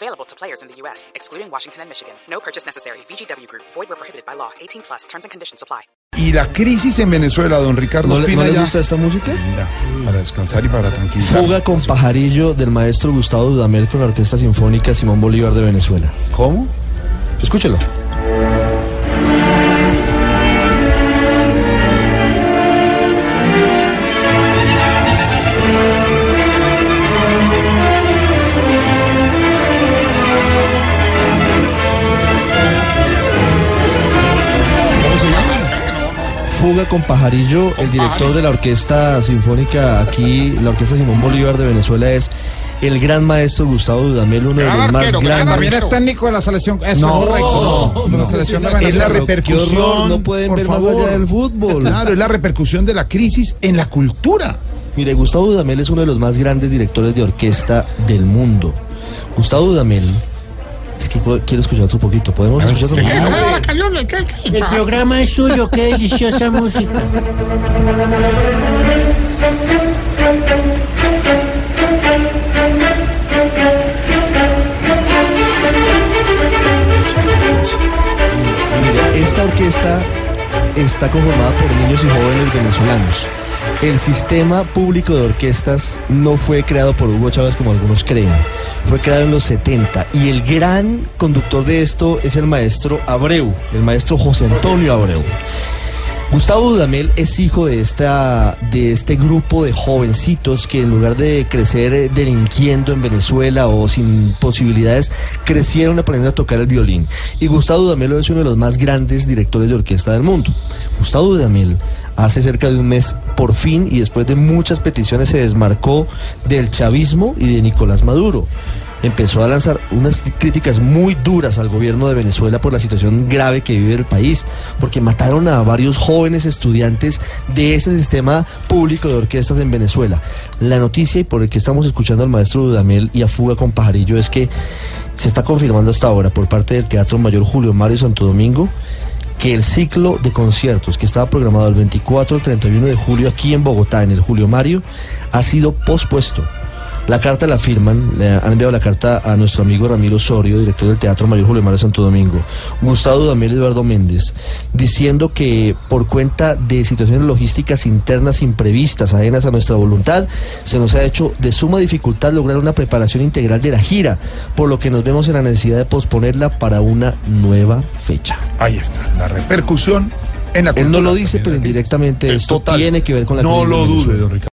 Available to players in the U.S., excluding Washington and Michigan. No purchase necessary. VGW Group. Void where prohibited by law. 18 plus. Terms and conditions apply. Y la crisis en Venezuela, don Ricardo ¿No le, Espina no le ya- gusta esta música? Para descansar y para tranquilizar. Fuga con pajarillo del maestro Gustavo Dudamel con la Orquesta Sinfónica Simón Bolívar de Venezuela. ¿Cómo? Escúchelo. Fuga con pajarillo, el director de la Orquesta Sinfónica aquí, la Orquesta Simón Bolívar de Venezuela es el gran maestro Gustavo Dudamel, uno de los más También grandes. es técnico de la selección. Eso No, es correcto. de la selección de es la Venezuela. Pero qué repercusión. horror, no pueden por ver más favor. allá del fútbol. Claro, es la repercusión de la crisis en la cultura. Mire, Gustavo Dudamel es uno de los más grandes directores de orquesta del mundo. Gustavo Dudamel, es que quiero escuchar otro poquito, ¿podemos escuchar otro poquito? El programa es suyo, qué deliciosa música. Esta orquesta está conformada por niños y jóvenes venezolanos. El sistema público de orquestas no fue creado por Hugo Chávez como algunos creen. Fue creado en los 70 y el gran conductor de esto es el maestro Abreu, el maestro José Antonio Abreu. Gustavo Dudamel es hijo de, esta, de este grupo de jovencitos que en lugar de crecer eh, delinquiendo en Venezuela o sin posibilidades, crecieron aprendiendo a tocar el violín. Y Gustavo Dudamel es uno de los más grandes directores de orquesta del mundo. Gustavo Dudamel hace cerca de un mes, por fin y después de muchas peticiones, se desmarcó del chavismo y de Nicolás Maduro empezó a lanzar unas críticas muy duras al gobierno de Venezuela por la situación grave que vive el país, porque mataron a varios jóvenes estudiantes de ese sistema público de orquestas en Venezuela. La noticia y por el que estamos escuchando al maestro Dudamel y a Fuga con Pajarillo es que se está confirmando hasta ahora por parte del Teatro Mayor Julio Mario Santo Domingo que el ciclo de conciertos que estaba programado el 24 al 31 de julio aquí en Bogotá, en el Julio Mario, ha sido pospuesto. La carta la firman, le han enviado la carta a nuestro amigo Ramiro Osorio, director del Teatro Mayor Julio Mario Santo Domingo, Gustavo y Eduardo Méndez, diciendo que por cuenta de situaciones logísticas internas imprevistas, ajenas a nuestra voluntad, se nos ha hecho de suma dificultad lograr una preparación integral de la gira, por lo que nos vemos en la necesidad de posponerla para una nueva fecha. Ahí está, la repercusión en la. Él no lo dice, pero indirectamente Es esto total. tiene que ver con la No lo de dude, don Ricardo.